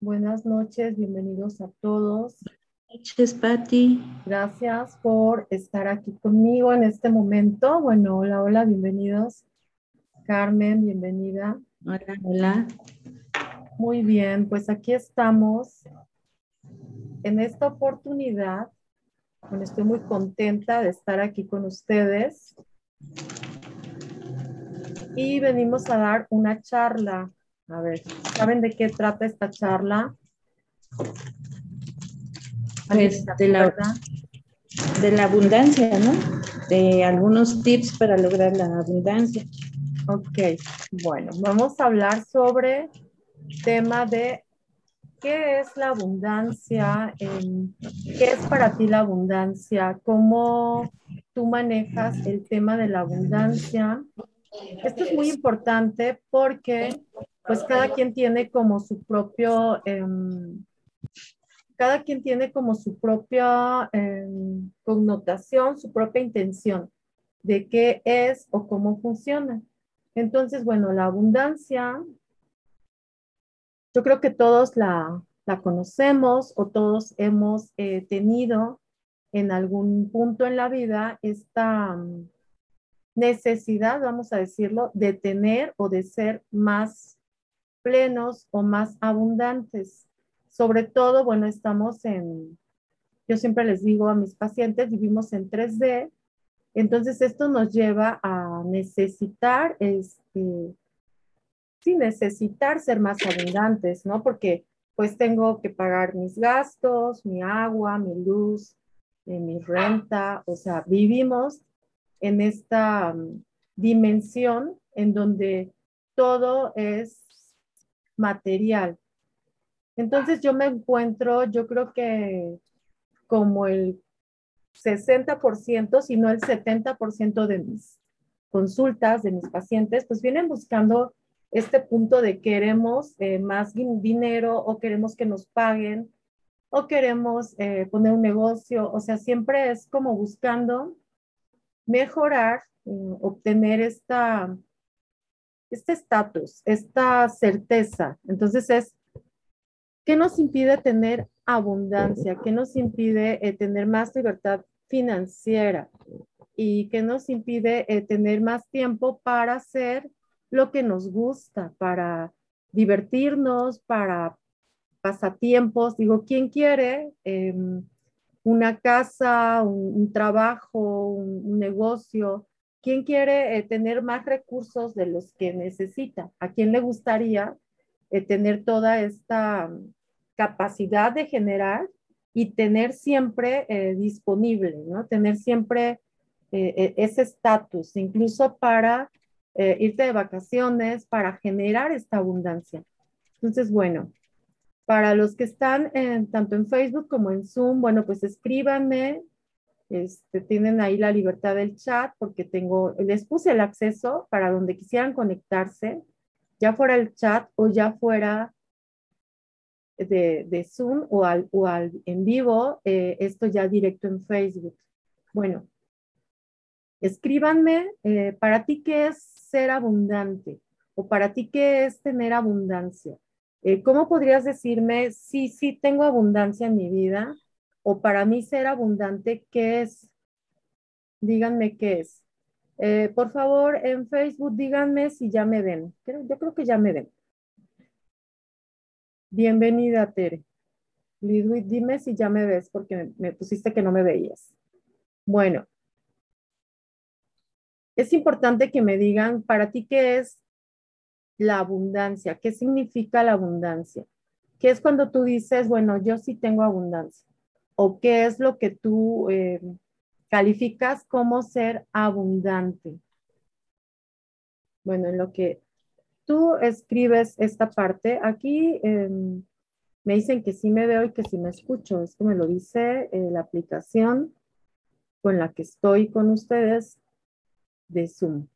Buenas noches, bienvenidos a todos. Buenas noches, Patti. Gracias por estar aquí conmigo en este momento. Bueno, hola, hola, bienvenidos. Carmen, bienvenida. Hola, hola. Muy bien, pues aquí estamos en esta oportunidad. Bueno, estoy muy contenta de estar aquí con ustedes. Y venimos a dar una charla. A ver, ¿saben de qué trata esta charla? Pues de la, de la abundancia, ¿no? De algunos tips para lograr la abundancia. Ok, bueno, vamos a hablar sobre tema de qué es la abundancia, qué es para ti la abundancia, cómo tú manejas el tema de la abundancia. Esto es muy importante porque pues cada quien tiene como su propio, em, cada quien tiene como su propia em, connotación, su propia intención de qué es o cómo funciona. Entonces, bueno, la abundancia, yo creo que todos la, conocemos o todos hemos eh, tenido en algún punto en la vida esta mm, necesidad, vamos a decirlo, de tener o de ser más plenos o más abundantes. Sobre todo, bueno, estamos en, yo siempre les digo a mis pacientes, vivimos en 3D entonces, esto nos lleva a necesitar, este, sí, necesitar ser más abundantes, ¿no? Porque pues tengo que pagar mis gastos, mi agua, mi luz, eh, mi renta, o sea, vivimos en esta mm, dimensión en donde todo es material. Entonces yo me encuentro, yo creo que como el 60%, si no el 70% de mis consultas, de mis pacientes, pues vienen buscando este punto de queremos eh, más dinero o queremos que nos paguen o queremos eh, poner un negocio. O sea, siempre es como buscando mejorar, eh, obtener esta, este estatus, esta certeza. Entonces es, ¿qué nos impide tener abundancia? ¿Qué nos impide tener más libertad financiera y que nos impide eh, tener más tiempo para hacer lo que nos gusta, para divertirnos, para pasatiempos. Digo, ¿quién quiere em, una casa, un, trabajo, un, negocio? ¿Quién quiere eh, tener más recursos de los que necesita? ¿A quién le gustaría eh, tener toda esta capacidad de generar y tener siempre eh, disponible, ¿no? Tener siempre e, ese estatus, incluso para irte de vacaciones, para generar esta abundancia. Entonces, bueno, para los que están tanto en Facebook como en Zoom, bueno, pues escríbanme, este, tienen ahí la libertad del chat porque tengo, les puse el acceso para donde quisieran conectarse, ya fuera el chat o ya fuera de, Zoom o al, o al, en vivo, eh, esto ya directo en Facebook. Bueno, escríbanme, eh, para ti qué es ser abundante o para ti qué es tener abundancia. Eh, ¿Cómo podrías decirme si sí, sí tengo abundancia en mi vida o para mí ser abundante, qué es? Díganme qué es. por favor, en Facebook díganme si ya me ven. Yo creo que ya me ven. Bienvenida, Tere. Lidwit, dime si ya me ves porque me pusiste que no me veías. Bueno, es importante que me digan para ti qué es la abundancia, qué significa la abundancia, qué es cuando tú dices, bueno, yo sí tengo abundancia, o qué es lo que tú eh, calificas como ser abundante. Bueno, en lo que tú escribes esta parte, aquí em, me dicen que sí me veo y que sí me escucho. Esto me lo dice eh, la aplicación con la que estoy con ustedes de Zoom.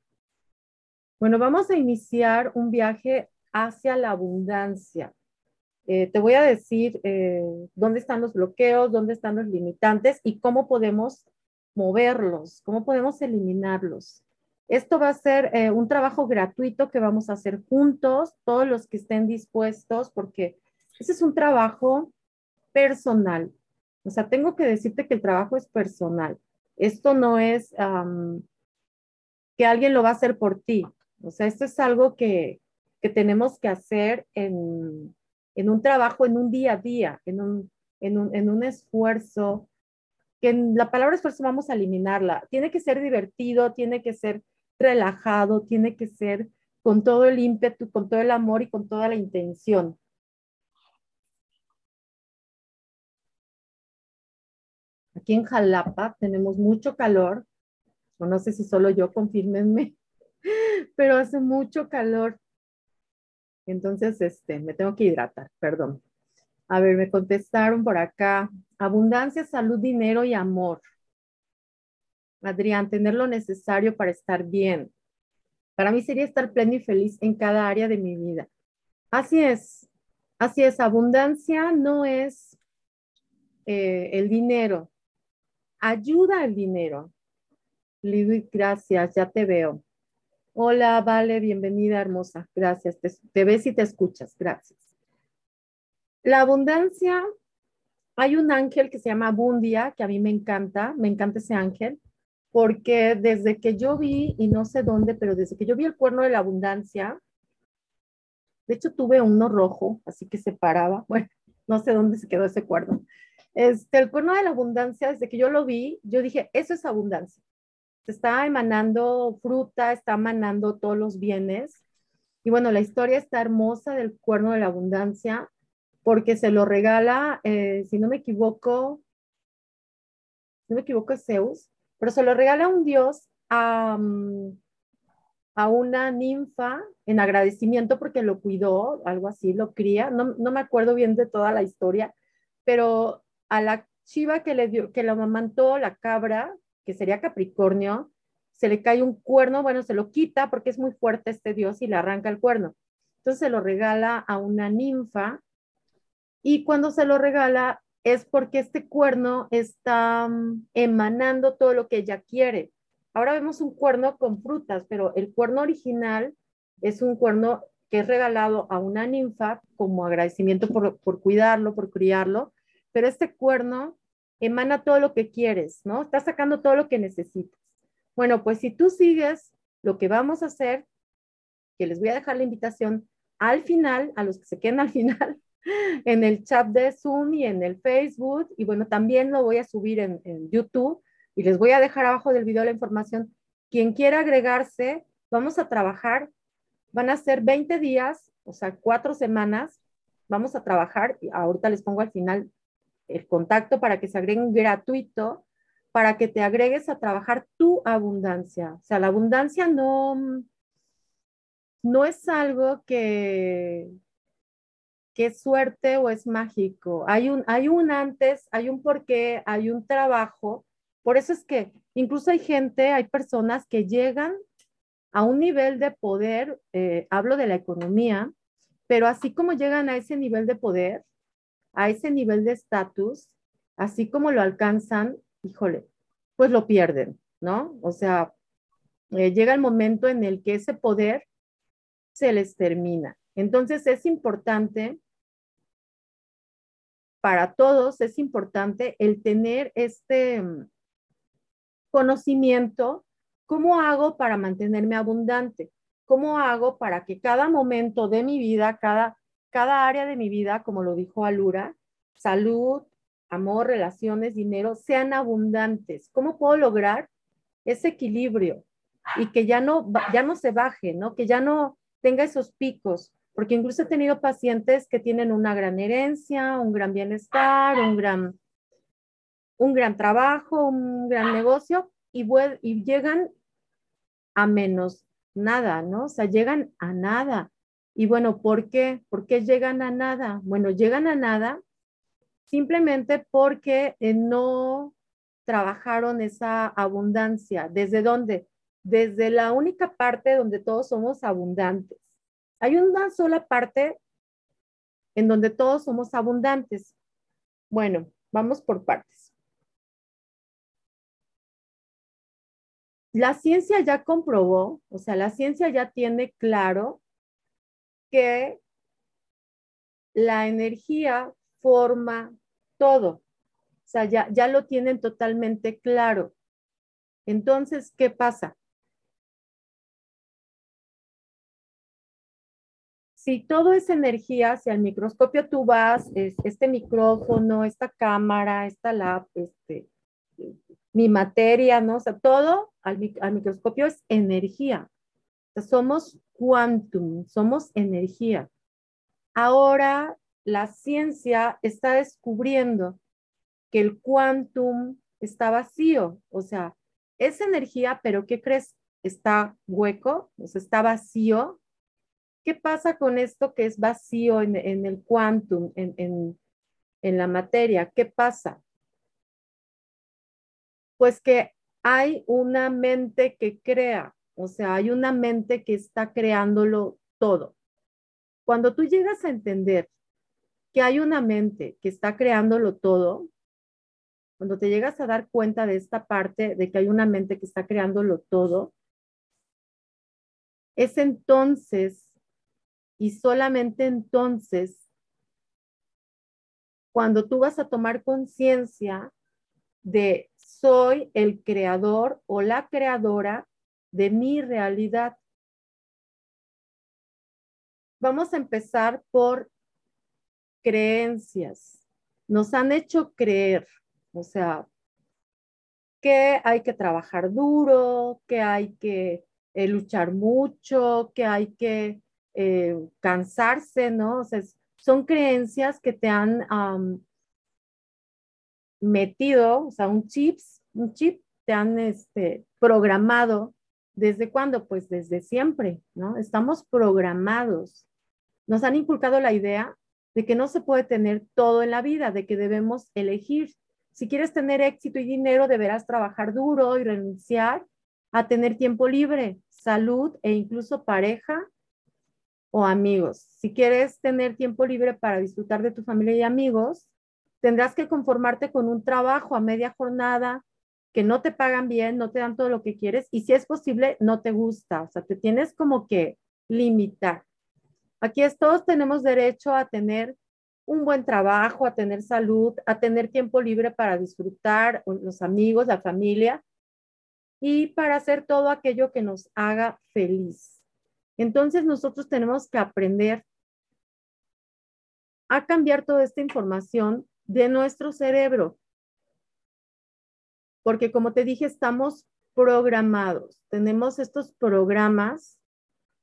Bueno, vamos a iniciar un viaje hacia la abundancia. Eh, te voy a decir eh, dónde están los bloqueos, dónde están los limitantes y cómo podemos moverlos, cómo podemos eliminarlos. Esto va a ser eh, un trabajo gratuito que vamos a hacer juntos, todos los que estén dispuestos, porque ese es un trabajo personal. O sea, tengo que decirte que el trabajo es personal. Esto no es que alguien lo va a hacer por ti. O sea, esto es algo que, tenemos que hacer en, un trabajo, en un día a día, en un, en un esfuerzo, que en la palabra esfuerzo vamos a eliminarla. Tiene que ser divertido, tiene que ser relajado, tiene que ser con todo el ímpetu, con todo el amor y con toda la intención. Aquí en Jalapa tenemos mucho calor, o no sé si solo yo, confírmenme, pero hace mucho calor. Entonces, este, me tengo que hidratar, perdón. A ver, me contestaron por acá. Abundancia, salud, dinero y amor. Adrián, tener lo necesario para estar bien. Para mí sería estar pleno y feliz en cada área de mi vida. Así es, así es. Abundancia no es eh, el dinero. Ayuda al dinero. Lidwig, gracias, ya te veo. Hola, Vale, bienvenida, hermosa. Gracias. Te, ves y te escuchas. Gracias. La abundancia, hay un ángel que se llama Bundia, que a mí me encanta, me encanta ese ángel porque desde que yo vi, y no sé dónde, pero desde que yo vi el cuerno de la abundancia, de hecho tuve uno rojo, así que se paraba, bueno, no sé dónde se quedó ese cuerno. Este, el cuerno de la abundancia, desde que yo lo vi, yo dije, eso es abundancia. Está emanando fruta, está emanando todos los bienes. Y bueno, la historia está hermosa del cuerno de la abundancia, porque se lo regala, eh, si no me equivoco, no me equivoco, es Zeus, pero se lo regala un dios a, a una ninfa en agradecimiento porque lo cuidó, algo así, lo cría. No, no, me acuerdo bien de toda la historia, pero a la chiva que le dio, que lo amamantó, la cabra, que sería Capricornio, se le cae un cuerno, bueno, se lo quita porque es muy fuerte este dios y le arranca el cuerno. Entonces se lo regala a una ninfa y cuando se lo regala, es porque este cuerno está mm, emanando todo lo que ella quiere. Ahora vemos un cuerno con frutas, pero el cuerno original es un cuerno que es regalado a una ninfa como agradecimiento por, por cuidarlo, por criarlo, pero este cuerno emana todo lo que quieres, ¿no? Está sacando todo lo que necesitas. Bueno, pues si tú sigues lo que vamos a hacer, que les voy a dejar la invitación al final, a los que se queden al final, en el chat de Zoom y en el Facebook. Y bueno, también lo voy a subir en, YouTube y les voy a dejar abajo del video la información. Quien quiera agregarse, vamos a trabajar. Van a ser 20 días, o sea, cuatro semanas. Vamos a trabajar. Y ahorita les pongo al final el contacto para que se agreguen gratuito, para que te agregues a trabajar tu abundancia. O sea, la abundancia no, no es algo que, qué es suerte o es mágico. Hay un, hay un antes, hay un porqué, hay un trabajo. Por eso es que incluso hay gente, hay personas que llegan a un nivel de poder, eh, hablo de la economía, pero así como llegan a ese nivel de poder, a ese nivel de estatus, así como lo alcanzan, híjole, pues lo pierden, ¿no? O sea, eh, llega el momento en el que ese poder se les termina. Entonces es importante para todos es importante el tener este mm, conocimiento, ¿cómo hago para mantenerme abundante? ¿Cómo hago para que cada momento de mi vida, cada, cada área de mi vida, como lo dijo Alura, salud, amor, relaciones, dinero, sean abundantes? ¿Cómo puedo lograr ese equilibrio y que ya no, ya no se baje, ¿no? Que ya no tenga esos picos, porque incluso he tenido pacientes que tienen una gran herencia, un gran bienestar, un gran, un gran trabajo, un gran negocio y, llegan a menos nada, ¿no? O sea, llegan a nada. Y bueno, ¿por qué? ¿Por qué llegan a nada? Bueno, llegan a nada simplemente porque eh, no trabajaron esa abundancia. ¿Desde dónde? Desde la única parte donde todos somos abundantes hay una sola parte en donde todos somos abundantes. Bueno, vamos por partes. la ciencia ya comprobó, o sea, la ciencia ya tiene claro que la energía forma todo. O sea, ya, ya lo tienen totalmente claro. Entonces, ¿qué pasa? Si todo es energía, si al microscopio tú vas, este micrófono, esta cámara, esta lab, este, mi materia, ¿no? O sea, todo al, microscopio es energía. Somos quantum, somos energía. Ahora la ciencia está descubriendo que el quantum está vacío, o sea, es energía, pero ¿qué crees? Está hueco, o sea, está vacío. ¿Qué pasa con esto que es vacío en, el quantum, en la materia? ¿Qué pasa? Pues que hay una mente que crea, o sea, hay una mente que está creándolo todo. Cuando tú llegas a entender que hay una mente que está creándolo todo, cuando te llegas a dar cuenta de esta parte de que hay una mente que está creándolo todo, es entonces y solamente entonces cuando tú vas a tomar conciencia de soy el creador o la creadora de mi realidad. Vamos a empezar por creencias. Nos han hecho creer, o sea, que hay que trabajar duro, que hay que eh, luchar mucho, que hay que eh, cansarse, ¿no? O sea, son creencias que te han metido, o sea, un chips, un chip te han este, programado. ¿Desde cuándo? Pues desde siempre, ¿no? Estamos programados. Nos han inculcado la idea de que no se puede tener todo en la vida, de que debemos elegir. Si quieres tener éxito y dinero, deberás trabajar duro y renunciar a tener tiempo libre, salud e incluso pareja o amigos. Si quieres tener tiempo libre para disfrutar de tu familia y amigos, tendrás que conformarte con un trabajo a media jornada que no te pagan bien, no te dan todo lo que quieres y si es posible, no te gusta. O sea, te tienes como que limitar. Aquí es, todos tenemos derecho a tener un buen trabajo, a tener salud, a tener tiempo libre para disfrutar los amigos, la familia y para hacer todo aquello que nos haga feliz. Entonces nosotros tenemos que aprender a cambiar toda esta información de nuestro cerebro. Porque como te dije, estamos programados, tenemos estos programas.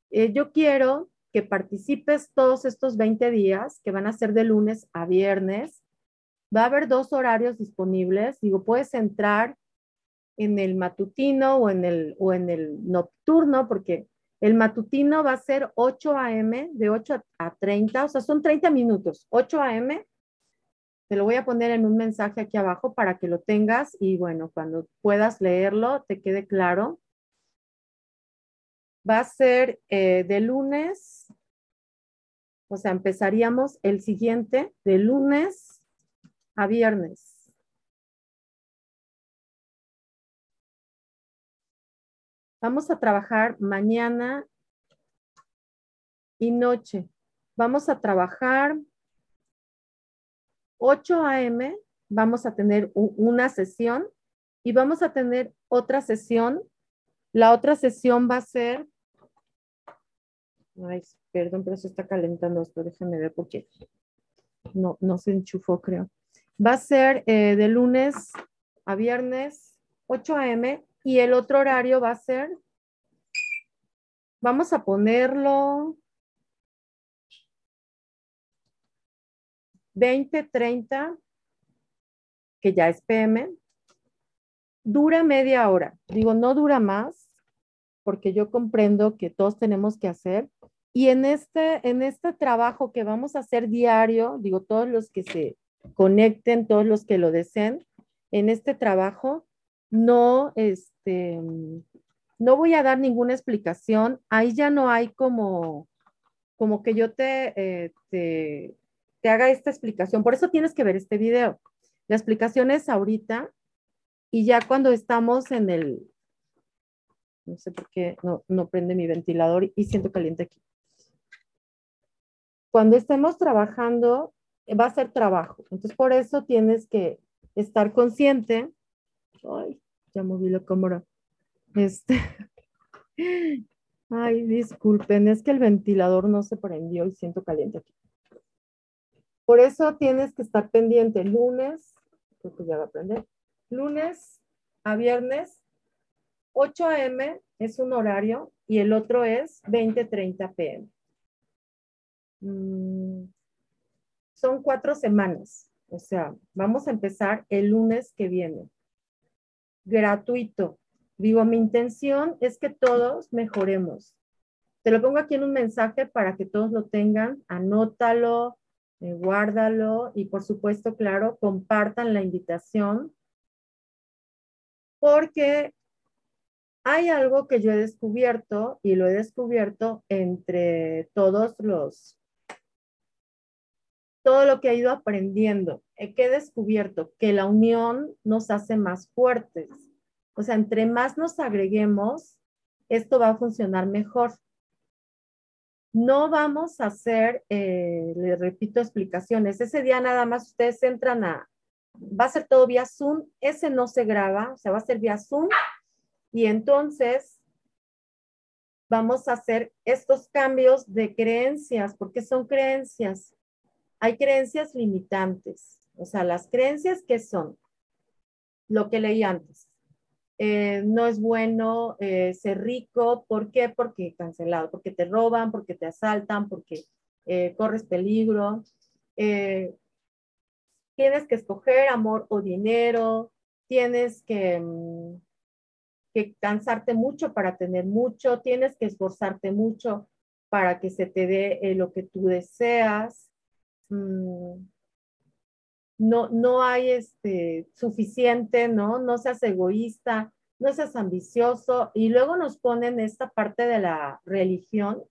Eh, yo quiero que participes todos estos 20 días, que van a ser de lunes a viernes. Va a haber dos horarios disponibles. Digo, puedes entrar en el matutino o en el, o en el nocturno, porque el matutino va a ser 8 a.m., de 8 a 30, o sea, son 30 minutos, 8 a.m. Te lo voy a poner en un mensaje aquí abajo para que lo tengas y bueno, cuando puedas leerlo, te quede claro. Va a ser eh, de lunes, o sea, empezaríamos el siguiente de lunes a viernes. Vamos a trabajar mañana y noche. Vamos a trabajar 8 a.m. vamos a tener una sesión y vamos a tener otra sesión. La otra sesión va a ser... Ay, perdón, pero se está calentando esto. Déjenme ver por qué. No, no se enchufó, creo. Va a ser eh, de lunes a viernes, 8 a.m. Y el otro horario va a ser... Vamos a ponerlo 20, 30, que ya es PM, dura media hora. Digo, no dura más, porque yo comprendo que todos tenemos que hacer. Y en este, en este trabajo que vamos a hacer diario, digo, todos los que se conecten, todos los que lo deseen, en este trabajo, no, este, no voy a dar ninguna explicación. Ahí ya no hay como, como que yo te, eh, te te haga esta explicación. Por eso tienes que ver este video. La explicación es ahorita y ya cuando estamos en el, No sé por qué no, no prende mi ventilador y siento caliente aquí. Cuando estemos trabajando, va a ser trabajo. Entonces, por eso tienes que estar consciente. Ay, ya moví la cámara. Este. Ay, disculpen, es que el ventilador no se prendió y siento caliente aquí. Por eso tienes que estar pendiente lunes, creo que ya va a prender, lunes a viernes, 8 a.m. es un horario y el otro es 20.30 p.m. Mm, son cuatro semanas, o sea, vamos a empezar el lunes que viene. Gratuito. Digo, mi intención es que todos mejoremos. Te lo pongo aquí en un mensaje para que todos lo tengan. Anótalo, eh, guárdalo y por supuesto, claro, compartan la invitación porque hay algo que yo he descubierto y lo he descubierto entre todos los, todo lo que he ido aprendiendo. Eh, que he descubierto que la unión nos hace más fuertes. O sea, entre más nos agreguemos, esto va a funcionar mejor. No vamos a hacer, eh, le repito, explicaciones. Ese día nada más ustedes entran a, va a ser todo vía Zoom. Ese no se graba, o sea, va a ser vía Zoom. Y entonces vamos a hacer estos cambios de creencias, porque son creencias. Hay creencias limitantes. O sea, las creencias que son lo que leí antes. Eh, no es bueno eh, ser rico. ¿Por qué? Porque cancelado, porque te roban, porque te asaltan, porque eh, corres peligro. tienes que escoger amor o dinero, tienes que, mm, que, cansarte mucho para tener mucho, tienes que esforzarte mucho para que se te dé lo que tú deseas. Mm, no, no hay este, suficiente, ¿no? No seas egoísta, no seas ambicioso. Y luego nos ponen esta parte de la religión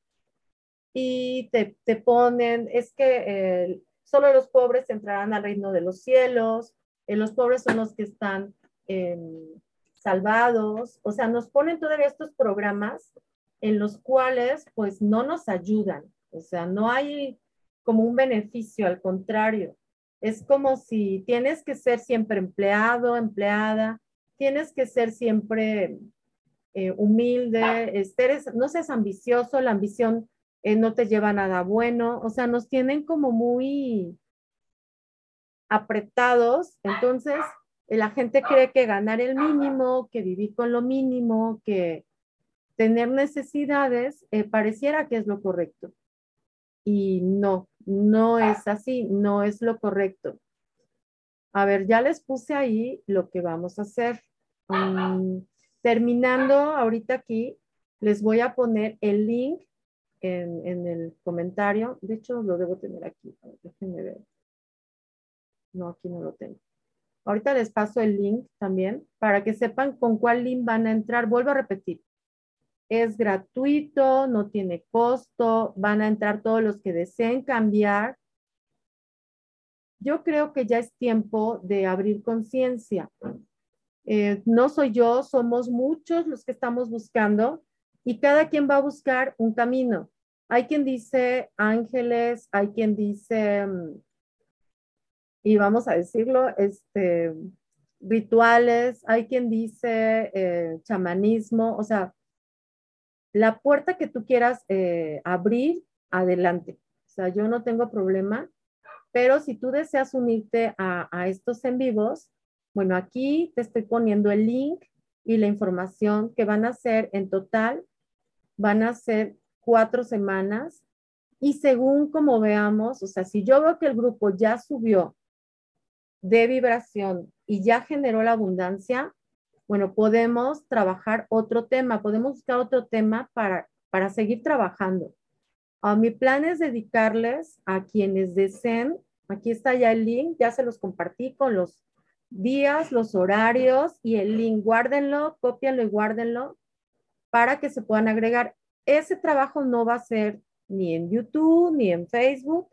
y te, ponen, es que eh, solo los pobres entrarán al reino de los cielos, eh, los pobres son los que están em, salvados, o sea, nos ponen todavía estos programas en los cuales pues no nos ayudan, o sea, no hay como un beneficio, al contrario. Es como si tienes que ser siempre empleado, empleada, tienes que ser siempre eh, humilde, este, no seas ambicioso, la ambición eh, no te lleva a nada bueno, o sea, nos tienen como muy apretados, entonces eh, la gente cree que ganar el mínimo, que vivir con lo mínimo, que tener necesidades, pareciera que es lo correcto. Y no, no es así, no es lo correcto. A ver, ya les puse ahí lo que vamos a hacer. Mm, terminando ahorita aquí, les voy a poner el link en, el comentario. De hecho, lo debo tener aquí. déjenme ver. No, aquí no lo tengo. Ahorita les paso el link también para que sepan con cuál link van a entrar. Vuelvo a repetir es gratuito, no tiene costo, van a entrar todos los que deseen cambiar. Yo creo que ya es tiempo de abrir conciencia. Eh, no soy yo, somos muchos los que estamos buscando y cada quien va a buscar un camino. Hay quien dice ángeles, hay quien dice, mm, y vamos a decirlo, este, rituales, hay quien dice eh, chamanismo, o sea, la puerta que tú quieras eh, abrir, adelante. O sea, yo no tengo problema, pero si tú deseas unirte a, estos en vivos, bueno, aquí te estoy poniendo el link y la información que van a ser en total, van a ser cuatro semanas y según como veamos, o sea, si yo veo que el grupo ya subió de vibración y ya generó la abundancia, bueno, podemos trabajar otro tema, podemos buscar otro tema para, para seguir trabajando. Ah, mi plan es dedicarles a quienes deseen, aquí está ya el link, ya se los compartí con los días, los horarios y el link, guárdenlo, cópienlo y guárdenlo para que se puedan agregar. Ese trabajo no va a ser ni en YouTube ni en Facebook,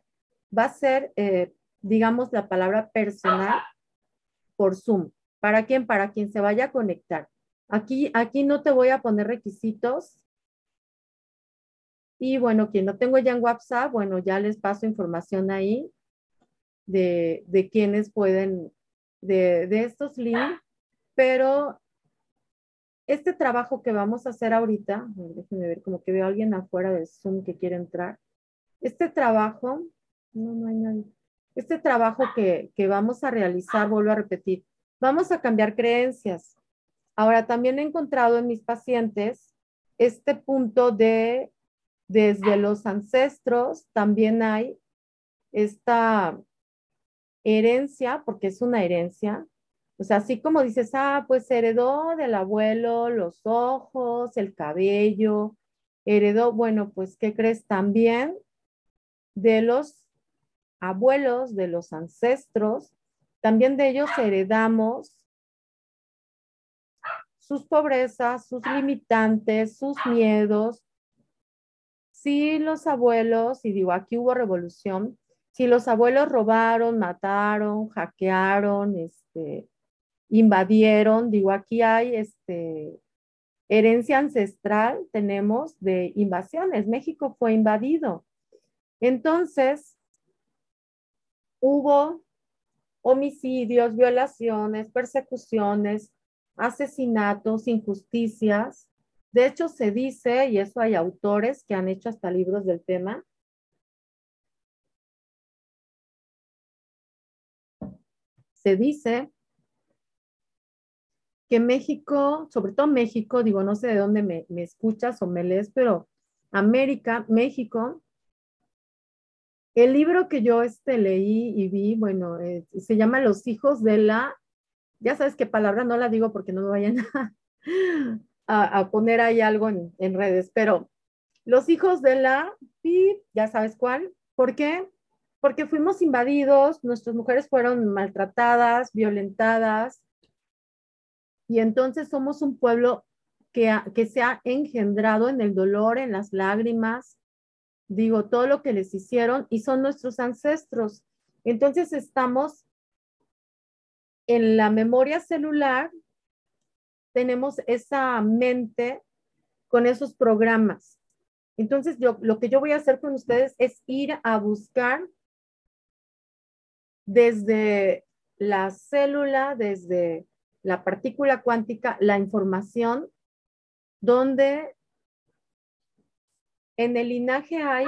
va a ser, eh, digamos, la palabra personal por Zoom. ¿Para quién? Para quien se vaya a conectar. Aquí, aquí no te voy a poner requisitos. Y bueno, quien lo tengo ya en WhatsApp, bueno, ya les paso información ahí de, de quienes pueden, de, de estos links, pero este trabajo que vamos a hacer ahorita, déjenme ver, como que veo a alguien afuera del Zoom que quiere entrar. Este trabajo, no, no hay nadie. Este trabajo que, que vamos a realizar, vuelvo a repetir, vamos a cambiar creencias. Ahora, también he encontrado en mis pacientes este punto de, desde los ancestros, también hay esta herencia, porque es una herencia, o sea, así como dices, ah, pues heredó del abuelo los ojos, el cabello, heredó, bueno, pues, ¿qué crees? También de los abuelos, de los ancestros, también de ellos heredamos sus pobrezas, sus limitantes, sus miedos. Si los abuelos, y digo, aquí hubo revolución, si los abuelos robaron, mataron, hackearon, este, invadieron, digo, aquí hay este, herencia ancestral, tenemos de invasiones. México fue invadido. Entonces, hubo homicidios, violaciones, persecuciones, asesinatos, injusticias. De hecho, se dice, y eso hay autores que han hecho hasta libros del tema, se dice que México, sobre todo México, digo, no sé de dónde me, escuchas o me lees, pero América, México, el libro que yo este, leí y vi, bueno, eh, se llama Los hijos de la, ya sabes qué palabra, no la digo porque no me vayan a, poner ahí algo en, redes, pero los hijos de la, ya sabes cuál, ¿por qué? Porque fuimos invadidos, nuestras mujeres fueron maltratadas, violentadas, y entonces somos un pueblo que, que se ha engendrado en el dolor, en las lágrimas, digo, todo lo que les hicieron y son nuestros ancestros. Entonces estamos en la memoria celular, tenemos esa mente con esos programas. Entonces, yo, lo que yo voy a hacer con ustedes es ir a buscar desde la célula, desde la partícula cuántica, la información donde en el linaje hay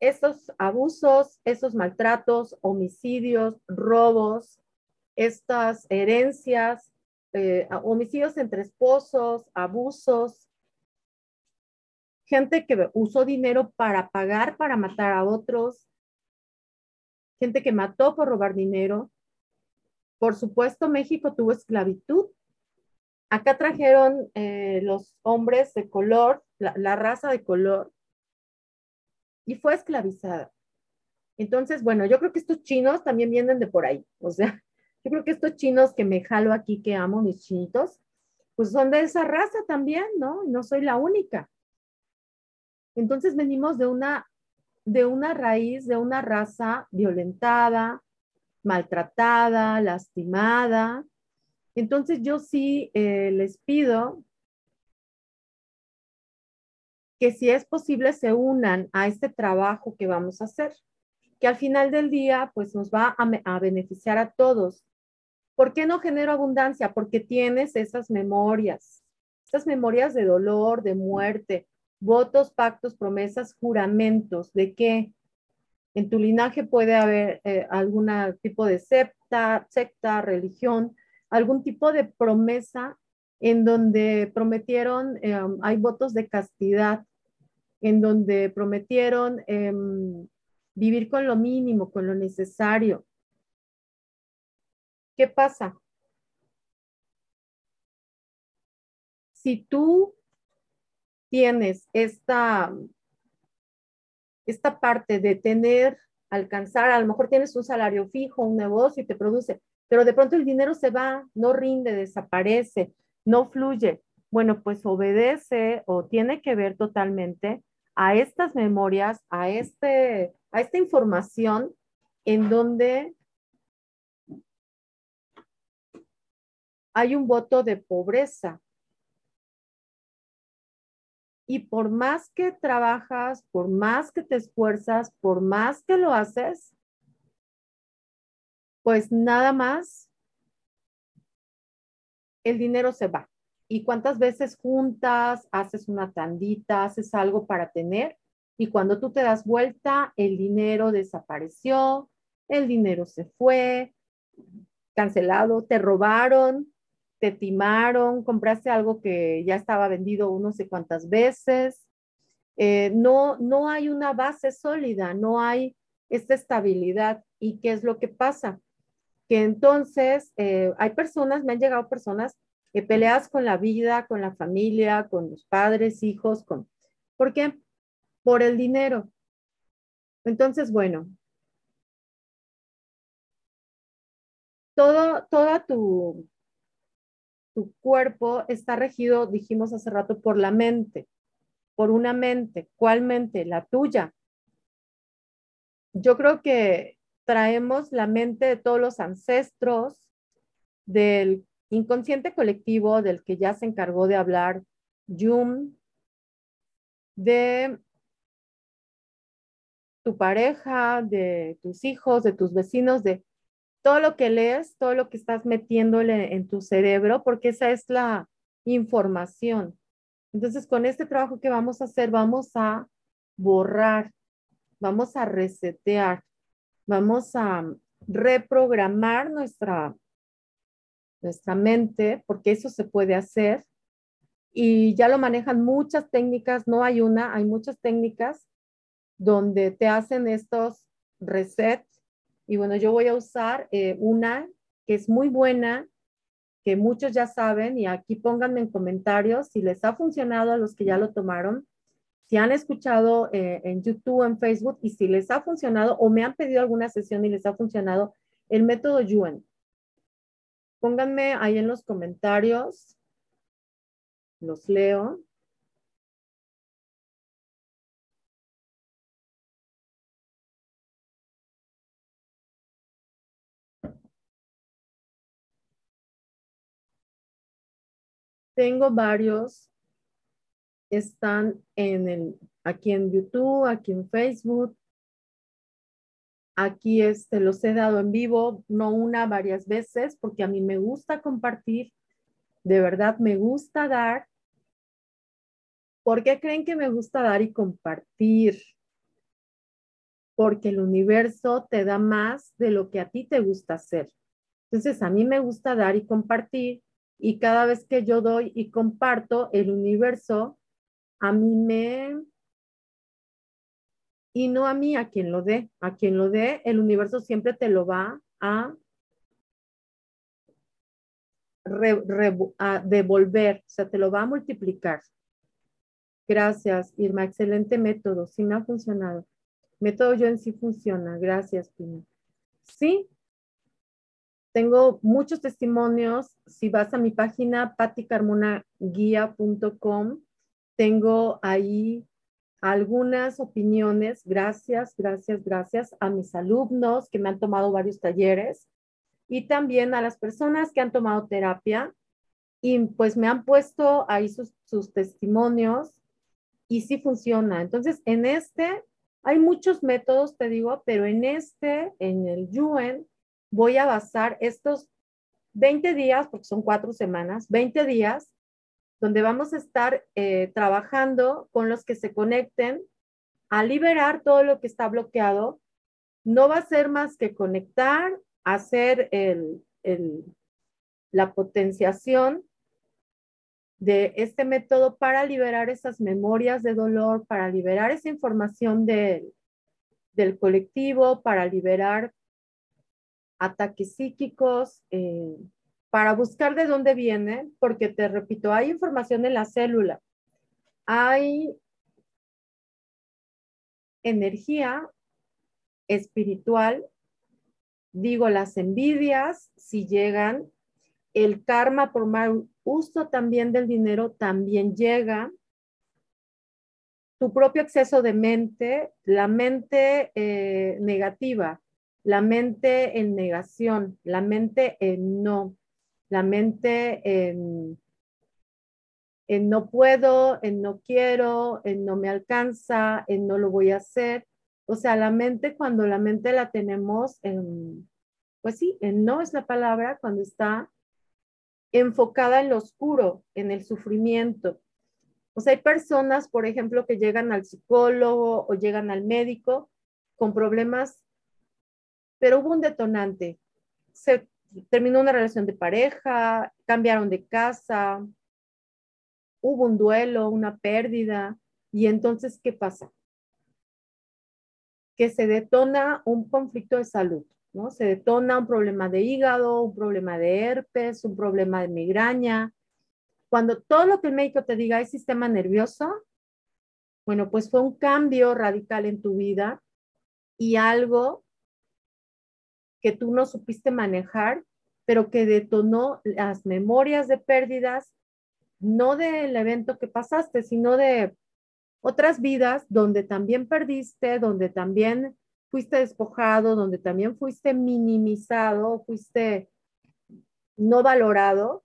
esos abusos, esos maltratos, homicidios, robos, estas herencias, eh, homicidios entre esposos, abusos, gente que usó dinero para pagar, para matar a otros, gente que mató por robar dinero, por supuesto, México tuvo esclavitud. Acá trajeron eh, los hombres de color, la, raza de color, y fue esclavizada. Entonces, bueno, yo creo que estos chinos también vienen de por ahí. O sea, yo creo que estos chinos que me jalo aquí, que amo, mis chinitos, pues son de esa raza también, ¿no? No soy la única. Entonces venimos de una, de una raíz, de una raza violentada, maltratada, lastimada. Entonces yo sí eh, les pido que si es posible se unan a este trabajo que vamos a hacer, que al final del día pues nos va a, a beneficiar a todos. ¿Por qué no genero abundancia? Porque tienes esas memorias, esas memorias de dolor, de muerte, votos, pactos, promesas, juramentos, ¿de qué? En tu linaje puede haber eh, algún tipo de secta, secta, religión, algún tipo de promesa en donde prometieron, em, hay votos de castidad, en donde prometieron em, vivir con lo mínimo, con lo necesario. ¿Qué pasa? Si tú tienes esta esta parte de tener, alcanzar, a lo mejor tienes un salario fijo, un negocio y te produce, pero de pronto el dinero se va, no rinde, desaparece, no fluye. Bueno, pues obedece o tiene que ver totalmente a estas memorias, a, este, a esta información en donde hay un voto de pobreza. Y por más que trabajas, por más que te esfuerzas, por más que lo haces, pues nada más el dinero se va. ¿Y cuántas veces juntas, haces una tandita, haces algo para tener? Y cuando tú te das vuelta, el dinero desapareció, el dinero se fue, cancelado, te robaron, te timaron, compraste algo que ya estaba vendido no sé cuántas veces. Eh, no, no hay una base sólida, no hay esta estabilidad. ¿Y qué es lo que pasa? Que entonces eh, hay personas, me han llegado personas que peleas con la vida, con la familia, con los padres, hijos, con... ¿Por qué? Por el dinero. Entonces, bueno, todo, toda tu, tu cuerpo está regido, dijimos hace rato, por la mente, por una mente. ¿Cuál mente? La tuya. Yo creo que traemos la mente de todos los ancestros, del inconsciente colectivo del que ya se encargó de hablar Jung, de tu pareja, de tus hijos, de tus vecinos, de todo lo que lees, todo lo que estás metiéndole en tu cerebro, porque esa es la información. Entonces, con este trabajo que vamos a hacer, vamos a borrar, vamos a resetear, vamos a reprogramar nuestra, nuestra mente, porque eso se puede hacer. Y ya lo manejan muchas técnicas, no hay una, hay muchas técnicas donde te hacen estos resets y bueno, yo voy a usar eh, una que es muy buena, que muchos ya saben, y aquí pónganme en comentarios si les ha funcionado a los que ya lo tomaron, si han escuchado eh, en YouTube, en Facebook, y si les ha funcionado o me han pedido alguna sesión y les ha funcionado el método Yuen. Pónganme ahí en los comentarios, los leo. Tengo varios, están en aquí en YouTube, aquí en Facebook. Aquí este, los he dado en vivo, no una, varias veces, porque a mí me gusta compartir, de verdad me gusta dar. ¿Por qué creen que me gusta dar y compartir? Porque el universo te da más de lo que a ti te gusta hacer. Entonces, a mí me gusta dar y compartir y cada vez que yo doy y comparto, el universo a mí me... Y no a mí, a quien lo dé. A quien lo dé, el universo siempre te lo va a, devolver, o sea, te lo va a multiplicar. Gracias, Irma. Excelente método. Sí me ha funcionado. Método yo en sí funciona. Gracias, Pina. Sí, tengo muchos testimonios. Si vas a mi página paticarmonaguía.com, tengo ahí algunas opiniones. Gracias, gracias, gracias a mis alumnos que me han tomado varios talleres y también a las personas que han tomado terapia y pues me han puesto ahí sus, sus testimonios y sí funciona. Entonces, en este hay muchos métodos, te digo, pero en este, en el Yuen, voy a basar estos 20 días, porque son cuatro semanas, 20 días, donde vamos a estar eh, trabajando con los que se conecten a liberar todo lo que está bloqueado. No va a ser más que conectar, hacer el, la potenciación de este método para liberar esas memorias de dolor, para liberar esa información del colectivo, para liberar ataques psíquicos, eh, para buscar de dónde viene, porque te repito, hay información en la célula, hay energía espiritual, digo, las envidias, si llegan, el karma por mal uso también del dinero también llega, tu propio exceso de mente, la mente eh, negativa, la mente en negación, la mente en no, la mente en, no puedo, en no quiero, en no me alcanza, en no lo voy a hacer. O sea, la mente, cuando la mente la tenemos en, pues sí, en no es la palabra, cuando está enfocada en lo oscuro, en el sufrimiento. O sea, hay personas, por ejemplo, que llegan al psicólogo o llegan al médico con problemas, pero hubo un detonante. Se terminó una relación de pareja, cambiaron de casa, hubo un duelo, una pérdida, y entonces, ¿qué pasa? Que se detona un conflicto de salud. ¿no? Se detona un problema de hígado, un problema de herpes, un problema de migraña. Cuando todo lo que el médico te diga es sistema nervioso, bueno, pues fue un cambio radical en tu vida y algo que tú no supiste manejar, pero que detonó las memorias de pérdidas, no del evento que pasaste, sino de otras vidas donde también perdiste, donde también fuiste despojado, donde también fuiste minimizado, fuiste no valorado.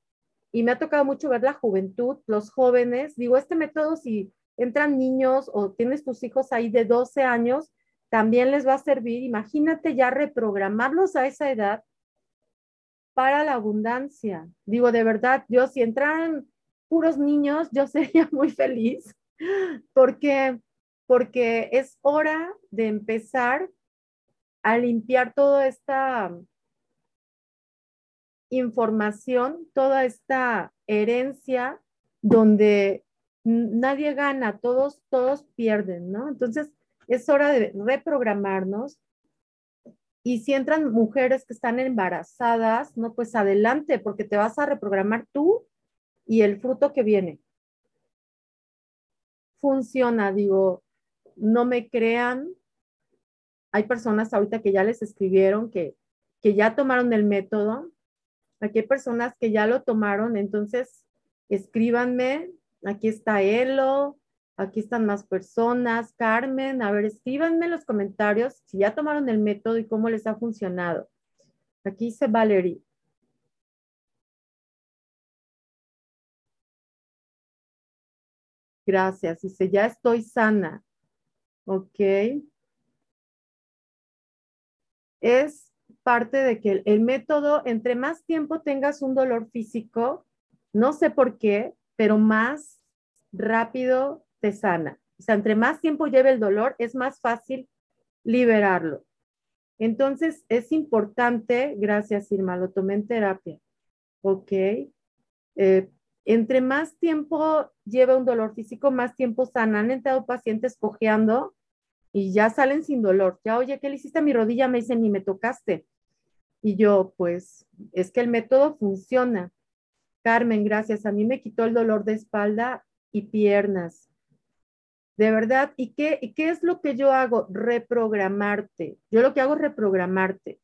Y me ha tocado mucho ver la juventud, los jóvenes. Digo, este método, si entran niños o tienes tus hijos ahí de 12 años, también les va a servir. Imagínate ya reprogramarlos a esa edad para la abundancia. Digo, de verdad, yo si entran puros niños, yo sería muy feliz porque porque es hora de empezar a limpiar toda esta información, toda esta herencia donde nadie gana, todos, todos pierden, ¿no? Entonces, es hora de reprogramarnos. Y si entran mujeres que están embarazadas, no, pues adelante, porque te vas a reprogramar tú y el fruto que viene. Funciona, digo, no me crean, hay personas ahorita que ya les escribieron que, que ya tomaron el método. Aquí hay personas que ya lo tomaron, entonces escríbanme. Aquí está Elo, aquí están más personas. Carmen, a ver, escríbanme en los comentarios si ya tomaron el método y cómo les ha funcionado. Aquí dice Valerie. Gracias. Dice, ya estoy sana. Ok es parte de que el, método, entre más tiempo tengas un dolor físico, no sé por qué, pero más rápido te sana. O sea, entre más tiempo lleve el dolor, es más fácil liberarlo. Entonces, es importante, gracias Irma, lo tomé en terapia, ¿ok? Eh, entre más tiempo lleva un dolor físico, más tiempo sana. Han entrado pacientes cojeando y ya salen sin dolor. Ya, oye, ¿qué le hiciste a mi rodilla? Me dicen, ni me tocaste. Y yo, pues, es que el método funciona. Carmen, gracias. A mí me quitó el dolor de espalda y piernas. De verdad, ¿y qué, ¿y qué es lo que yo hago? Reprogramarte. Yo lo que hago es reprogramarte.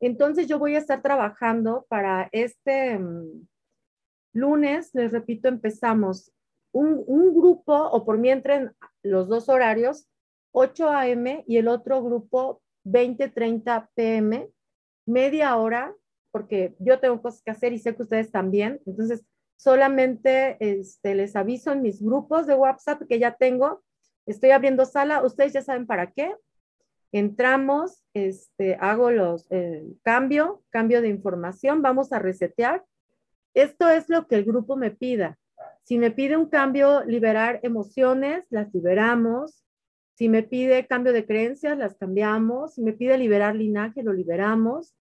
Entonces yo voy a estar trabajando para este mm, lunes, les repito, empezamos un, un grupo, o por mí entren los dos horarios, 8 a.m. y el otro grupo 20-30 p.m., media hora, porque yo tengo cosas que hacer y sé que ustedes también. Entonces, solamente este, les aviso en mis grupos de WhatsApp que ya tengo. Estoy abriendo sala, ustedes ya saben para qué. Entramos, este, hago los eh, cambio, cambio de información, vamos a resetear. Esto es lo que el grupo me pida. Si me pide un cambio, liberar emociones, las liberamos. Si me pide cambio de creencias, las cambiamos. Si me pide liberar linaje, lo liberamos.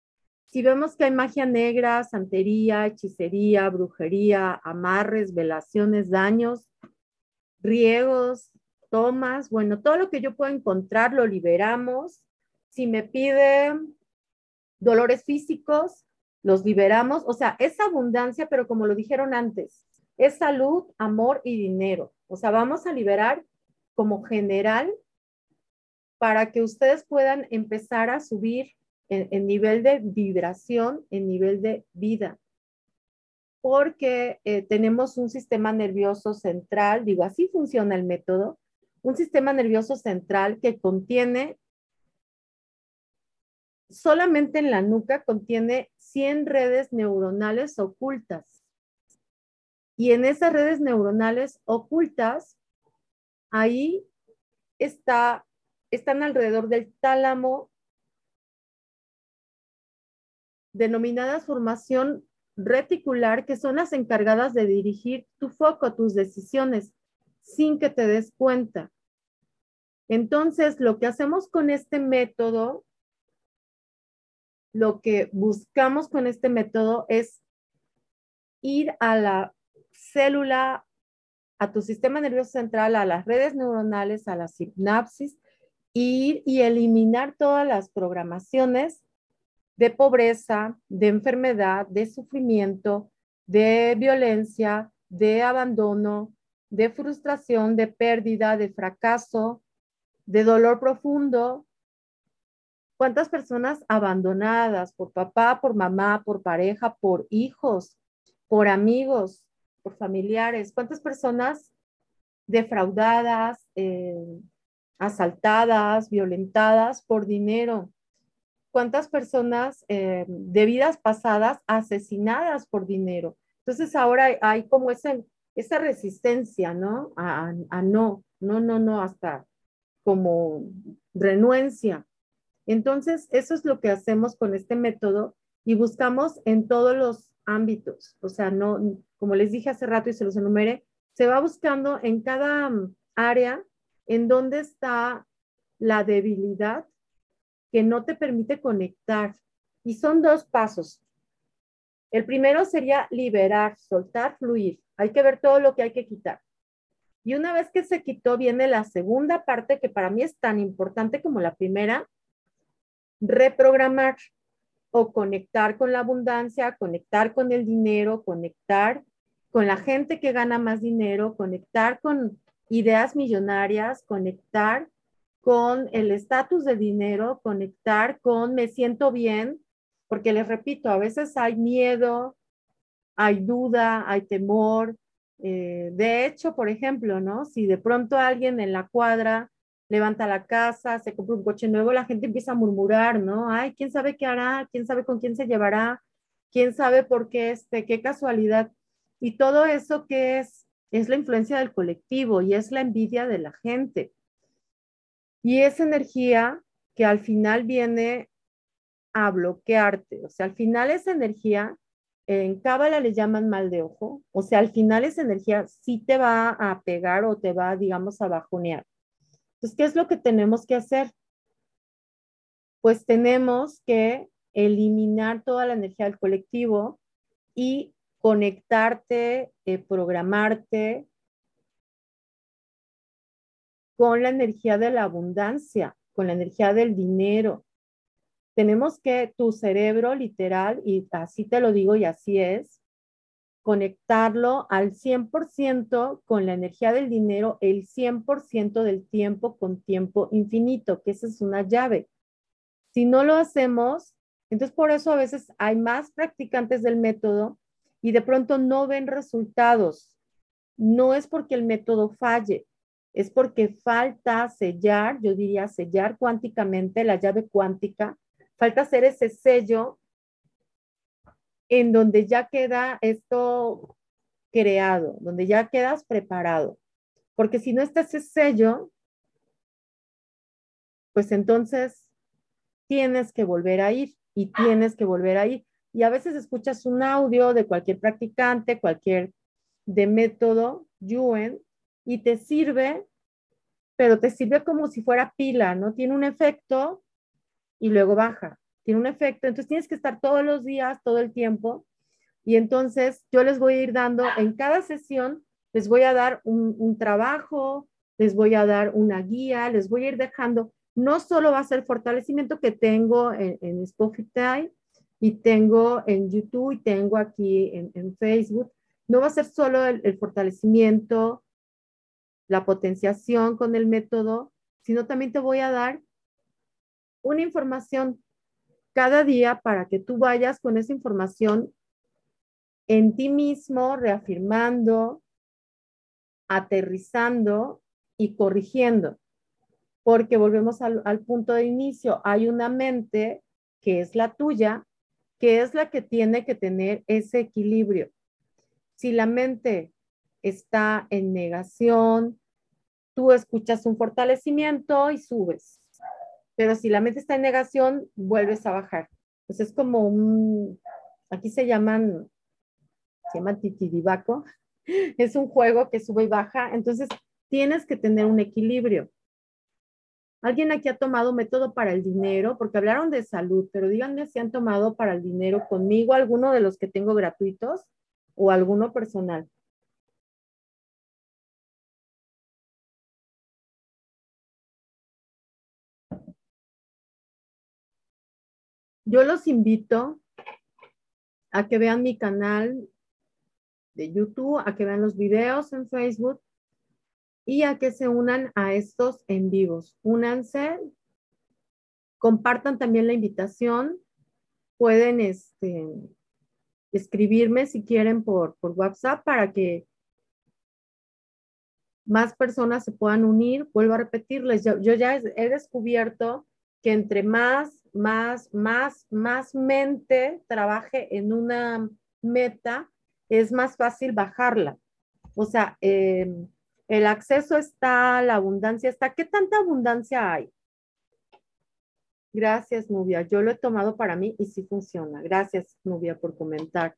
Si vemos que hay magia negra, santería, hechicería, brujería, amarres, velaciones, daños, riegos, tomas, bueno, todo lo que yo pueda encontrar lo liberamos. Si me pide dolores físicos, los liberamos. O sea, es abundancia, pero como lo dijeron antes, es salud, amor y dinero. O sea, vamos a liberar como general para que ustedes puedan empezar a subir en, nivel de vibración, en nivel de vida. Porque eh, tenemos un sistema nervioso central, digo, así funciona el método, un sistema nervioso central que contiene solamente en la nuca contiene 100 redes neuronales ocultas. Y en esas redes neuronales ocultas, ahí está, están alrededor del tálamo, denominadas formación reticular, que son las encargadas de dirigir tu foco, tus decisiones, sin que te des cuenta. Entonces, lo que hacemos con este método, lo que buscamos con este método es ir a la célula, a tu sistema nervioso central, a las redes neuronales, a la sinapsis, ir y eliminar todas las programaciones de pobreza, de enfermedad, de sufrimiento, de violencia, de abandono, de frustración, de pérdida, de fracaso, de dolor profundo. ¿Cuántas personas abandonadas por papá, por mamá, por pareja, por hijos, por amigos, por familiares? ¿Cuántas personas defraudadas, eh, asaltadas, violentadas por dinero? ¿Cuántas personas eh, de vidas pasadas asesinadas por dinero? Entonces ahora hay, como esa, esa resistencia, ¿no? A, no, no, no, no, hasta como renuencia. Entonces, eso es lo que hacemos con este método y buscamos en todos los ámbitos. O sea, no, como les dije hace rato y se los enumeré, se va buscando en cada mm, área en donde está la debilidad que no te permite conectar. Y son dos pasos. El primero sería liberar, soltar, fluir. Hay que ver todo lo que hay que quitar. Y una vez que se quitó, viene la segunda parte que para mí es tan importante como la primera, reprogramar o conectar con la abundancia, conectar con el dinero, conectar con la gente que gana más dinero, conectar con ideas millonarias, conectar con el estatus de dinero, conectar con me siento bien, porque les repito, a veces hay miedo, hay duda, hay temor, eh, de hecho, por ejemplo, ¿no? Si de pronto alguien en la cuadra levanta la casa, se compra un coche nuevo, la gente empieza a murmurar, ¿no? Ay, ¿quién sabe qué hará? ¿Quién sabe con quién se llevará? ¿Quién sabe por qué este? ¿Qué casualidad? Y todo eso que es, es la influencia del colectivo y es la envidia de la gente. Y esa energía que al final viene a bloquearte, o sea, al final esa energía en Cábala le llaman mal de ojo, o sea, al final esa energía sí te va a pegar o te va, digamos, a bajonear. Entonces, ¿qué es lo que tenemos que hacer? Pues tenemos que eliminar toda la energía del colectivo y conectarte, eh, programarte con la energía de la abundancia, con la energía del dinero, tenemos que tu cerebro literal, y así te lo digo y así es, conectarlo al 100% con la energía del dinero, el 100% del tiempo con tiempo infinito, que esa es una llave. Si no lo hacemos, entonces por eso a veces hay más practicantes del método y de pronto no ven resultados. No es porque el método falle, es porque falta sellar, yo diría sellar cuánticamente la llave cuántica Falta hacer ese sello en donde ya queda esto creado, donde ya quedas preparado. Porque si no está ese sello, pues entonces tienes que volver a ir y tienes que volver a ir. Y a veces escuchas un audio de cualquier practicante, cualquier de método, Yuen, y te sirve, pero te sirve como si fuera pila, ¿no? Tiene un efecto, y luego baja. Tiene un efecto, entonces tienes que estar todos los días, todo el tiempo. Y entonces yo les voy a ir dando, en cada sesión, les voy a dar un, trabajo, les voy a dar una guía, les voy a ir dejando. No solo va a ser fortalecimiento que tengo en, en Spotify y tengo en YouTube y tengo aquí en, Facebook. No va a ser solo el fortalecimiento, la potenciación con el método, sino también te voy a dar una información cada día para que tú vayas con esa información en ti mismo, reafirmando, aterrizando y corrigiendo. Porque volvemos al, punto de inicio, hay una mente que es la tuya, que es la que tiene que tener ese equilibrio. Si la mente está en negación, tú escuchas un fortalecimiento y subes. Pero si la mente está en negación, vuelves a bajar. Pues es como un, aquí se llaman, se llama titidibaco, es un juego que sube y baja, entonces tienes que tener un equilibrio. ¿Alguien aquí ha tomado método para el dinero? Porque hablaron de salud, pero díganme si han tomado para el dinero conmigo alguno de los que tengo gratuitos o alguno personal. Yo los invito a que vean mi canal de YouTube, a que vean los videos en Facebook y a que se unan a estos en vivos. Únanse, compartan también la invitación, pueden este, escribirme si quieren por, por WhatsApp para que más personas se puedan unir. Vuelvo a repetirles, yo, yo ya he descubierto que entre más, más, más, más mente trabaje en una meta, es más fácil bajarla. O sea, em, el acceso está, la abundancia está. ¿Qué tanta abundancia hay? Gracias, Nubia. Yo lo he tomado para mí y sí funciona. Gracias, Nubia, por comentar.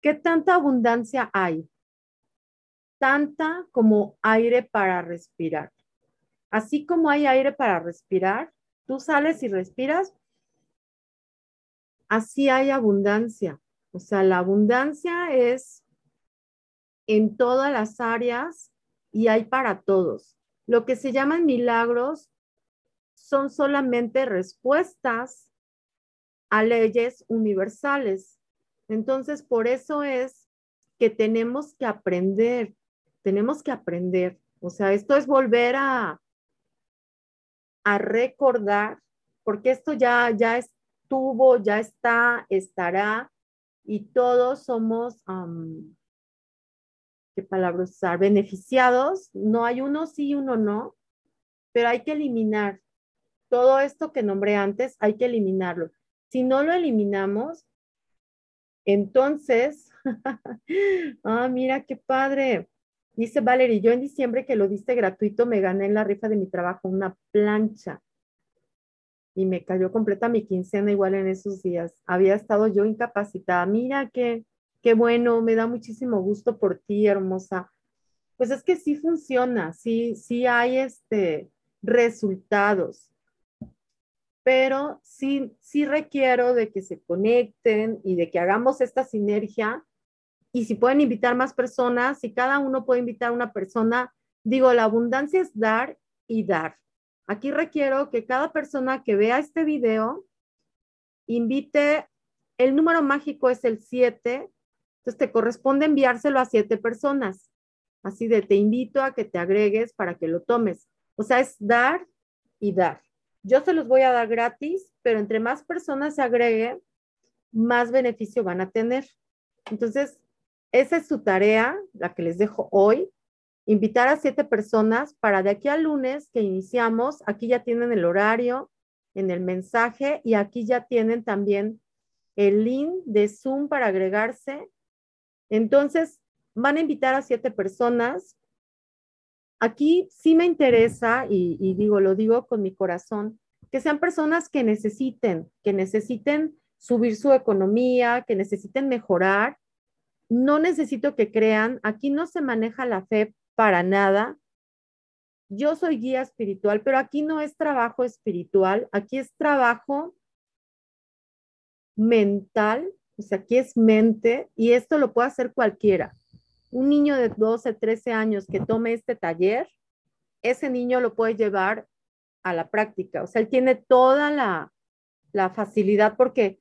¿Qué tanta abundancia hay? Tanta como aire para respirar. Así como hay aire para respirar, tú sales y respiras, así hay abundancia. O sea, la abundancia es en todas las áreas y hay para todos. Lo que se llaman milagros son solamente respuestas a leyes universales. Entonces, por eso es que tenemos que aprender, tenemos que aprender. O sea, esto es volver a, a recordar, porque esto ya, ya estuvo, ya está, estará, y todos somos, ¿qué palabra usar? Beneficiados. No hay uno sí y uno no, pero hay que eliminar todo esto que nombré antes, hay que eliminarlo. Si no lo eliminamos, entonces, ah, mira qué padre. Dice Valerie, yo en diciembre que lo diste gratuito me gané en la rifa de mi trabajo una plancha y me cayó completa mi quincena igual en esos días. Había estado yo incapacitada. Mira qué, qué bueno, me da muchísimo gusto por ti, hermosa. Pues es que sí funciona, sí, sí hay este resultados, pero sí, sí requiero de que se conecten y de que hagamos esta sinergia y si pueden invitar más personas, si cada uno puede invitar a una persona, digo, la abundancia es dar y dar. Aquí requiero que cada persona que vea este video invite, el número mágico es el 7, entonces te corresponde enviárselo a siete personas. Así de, te invito a que te agregues para que lo tomes. O sea, es dar y dar. Yo se los voy a dar gratis, pero entre más personas se agregue, más beneficio van a tener. Entonces, esa es su tarea, la que les dejo hoy. Invitar a siete personas para de aquí al lunes que iniciamos, aquí ya tienen el horario en el mensaje y aquí ya tienen también el link de Zoom para agregarse. Entonces, van a invitar a siete personas. Aquí sí me interesa, y, digo, lo digo con mi corazón, que sean personas que necesiten, que necesiten subir su economía, que necesiten mejorar no necesito que crean, aquí no se maneja la fe para nada. Yo soy guía espiritual, pero aquí no es trabajo espiritual, aquí es trabajo mental, o sea, aquí es mente y esto lo puede hacer cualquiera. Un niño de 12, 13 años que tome este taller, ese niño lo puede llevar a la práctica, o sea, él tiene toda la, la facilidad porque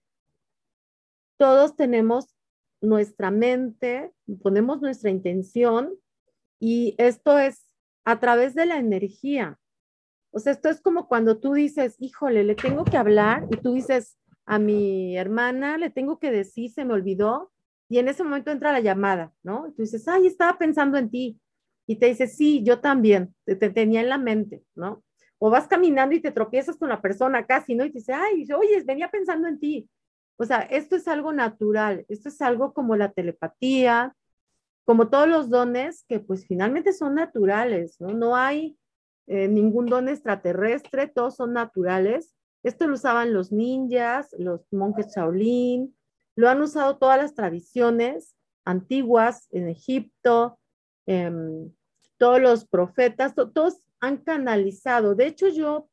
todos tenemos nuestra mente, ponemos nuestra intención y esto es a través de la energía. O sea, esto es como cuando tú dices, híjole, le tengo que hablar y tú dices a mi hermana, le tengo que decir, se me olvidó y en ese momento entra la llamada, ¿no? tú dices, ay, estaba pensando en ti. Y te dice, sí, yo también, te, te tenía en la mente, ¿no? o vas caminando y te tropiezas con la persona casi, ¿no? Y te dice, ay, oye, venía pensando en ti. O sea, esto es algo natural, esto es algo como la telepatía, como todos los dones que pues finalmente son naturales, ¿no? No hay eh, ningún don extraterrestre, todos son naturales. Esto lo usaban los ninjas, los monjes Shaolin, lo han usado todas las tradiciones antiguas en Egipto, em, todos los profetas, todos han canalizado. De hecho, yo,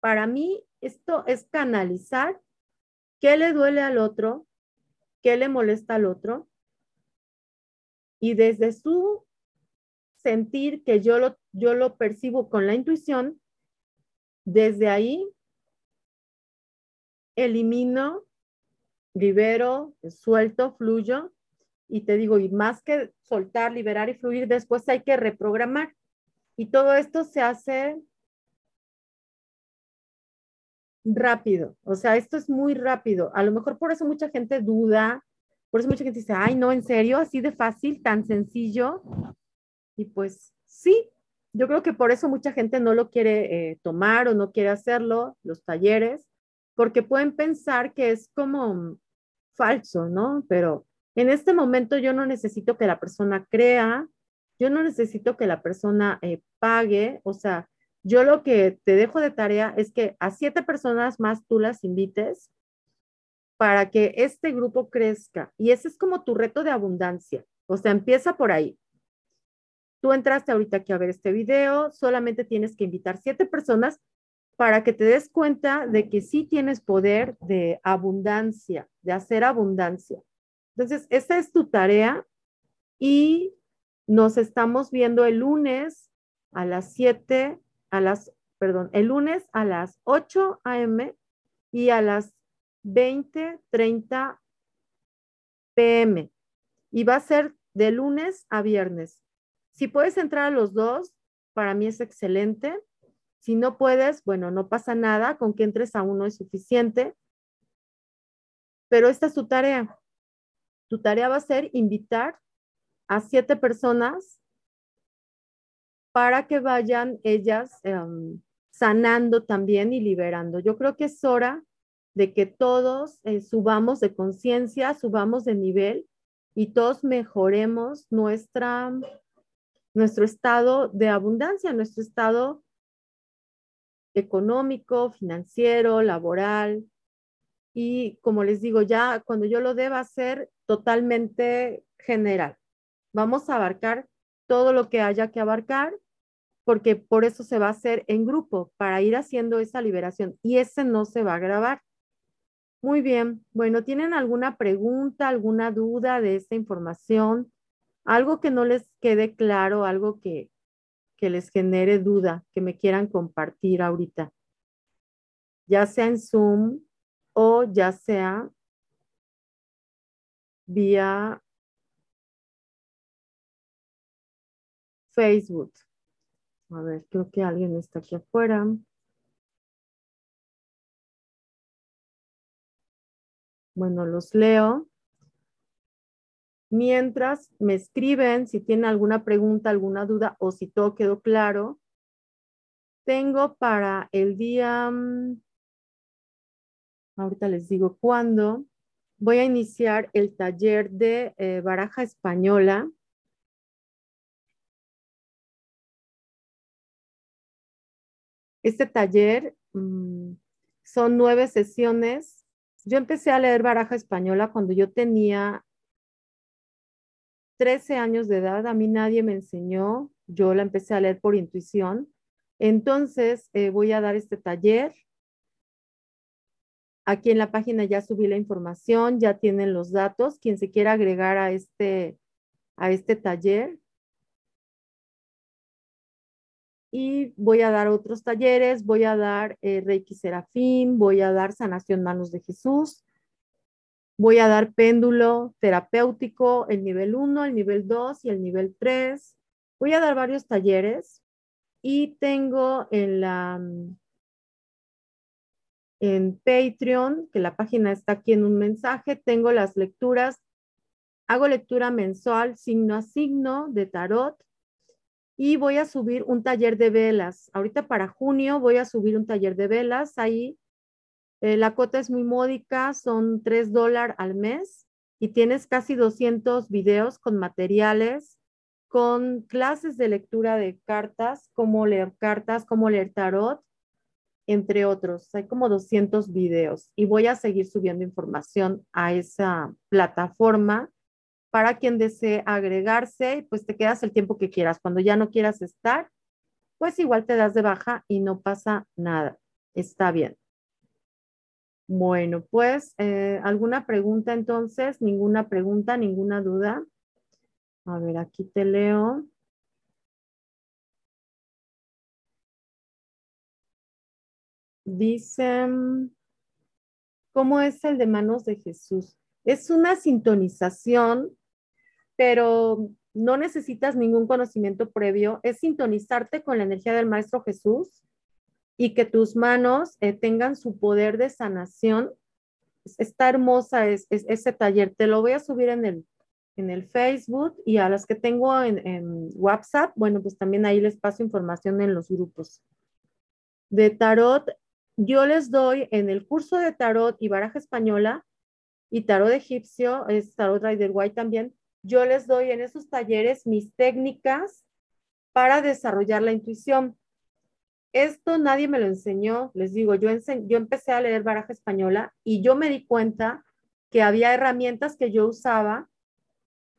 para mí, esto es canalizar qué le duele al otro, qué le molesta al otro, y desde su sentir que yo lo, yo lo percibo con la intuición, desde ahí elimino, libero, suelto, fluyo. Y te digo, y más que soltar, liberar y fluir, después hay que reprogramar. Y todo esto se hace rápido, o sea, esto es muy rápido. A lo mejor por eso mucha gente duda, por eso mucha gente dice, ay, no, en serio, así de fácil, tan sencillo. Y pues sí, yo creo que por eso mucha gente no lo quiere eh, tomar o no quiere hacerlo, los talleres, porque pueden pensar que es como falso, ¿no? Pero en este momento yo no necesito que la persona crea, yo no necesito que la persona eh, pague, o sea, yo lo que te dejo de tarea es que a siete personas más tú las invites para que este grupo crezca. Y ese es como tu reto de abundancia. O sea, empieza por ahí. Tú entraste ahorita aquí a ver este video, solamente tienes que invitar siete personas para que te des cuenta de que sí tienes poder de abundancia, de hacer abundancia. Entonces, esta es tu tarea y nos estamos viendo el lunes a las 7, a las, perdón, el lunes a las 8 a.m. y a las 20, 30 p.m. Y va a ser de lunes a viernes. Si puedes entrar a los dos, para mí es excelente. Si no puedes, bueno, no pasa nada, con que entres a uno es suficiente. Pero esta es tu tarea. Tu tarea va a ser invitar a siete personas para que vayan ellas em, sanando también y liberando. Yo creo que es hora de que todos eh, subamos de conciencia, subamos de nivel y todos mejoremos nuestra, nuestro estado de abundancia, nuestro estado económico, financiero, laboral. Y como les digo, ya cuando yo lo deba hacer totalmente general. Vamos a abarcar todo lo que haya que abarcar, porque por eso se va a hacer en grupo, para ir haciendo esa liberación. Y ese no se va a grabar. Muy bien. Bueno, ¿tienen alguna pregunta, alguna duda de esta información? Algo que no les quede claro, algo que, que les genere duda, que me quieran compartir ahorita. Ya sea en Zoom o ya sea vía Facebook. A ver, creo que alguien está aquí afuera. Bueno, los leo. Mientras me escriben si tienen alguna pregunta, alguna duda o si todo quedó claro. Tengo para el día, mm, ahorita les digo cuándo, voy a iniciar el taller de eh, baraja española Este taller mm, son nueve sesiones. Yo empecé a leer baraja española cuando yo tenía 13 años de edad. A mí nadie me enseñó. Yo la empecé a leer por intuición. Entonces, eh, voy a dar este taller. Aquí en la página ya subí la información, ya tienen los datos. Quien se quiera agregar a este, a este taller, y voy a dar otros talleres, voy a dar eh, Reiki Serafín, voy a dar Sanación Manos de Jesús, voy a dar péndulo terapéutico, el nivel 1, el nivel 2 y el nivel 3. Voy a dar varios talleres y tengo en la en Patreon, que la página está aquí en un mensaje, tengo las lecturas, hago lectura mensual signo a signo de tarot Y voy a subir un taller de velas. Ahorita para junio voy a subir un taller de velas. Ahí eh, la cuota es muy módica, son 3 dólares al mes y tienes casi 200 videos con materiales, con clases de lectura de cartas, cómo leer cartas, cómo leer tarot, entre otros. Hay como 200 videos y voy a seguir subiendo información a esa plataforma para quien desee agregarse, pues te quedas el tiempo que quieras. Cuando ya no quieras estar, pues igual te das de baja y no pasa nada. Está bien. Bueno, pues, eh, ¿alguna pregunta entonces? ¿Ninguna pregunta? ¿Ninguna duda? A ver, aquí te leo. Dicen, ¿cómo es el de manos de Jesús? Es una sintonización, pero no necesitas ningún conocimiento previo. Es sintonizarte con la energía del Maestro Jesús y que tus manos eh, tengan su poder de sanación. Está hermosa es, ese taller. Te lo voy a subir en el, en el Facebook y a las que tengo en, en, WhatsApp, bueno, pues también ahí les paso información en los grupos. De tarot, yo les doy en el curso de tarot y baraja española y tarot egipcio, es tarot Rider White también, yo les doy en esos talleres mis técnicas para desarrollar la intuición. Esto nadie me lo enseñó, les digo, yo, yo empecé a leer baraja española y yo me di cuenta que había herramientas que yo usaba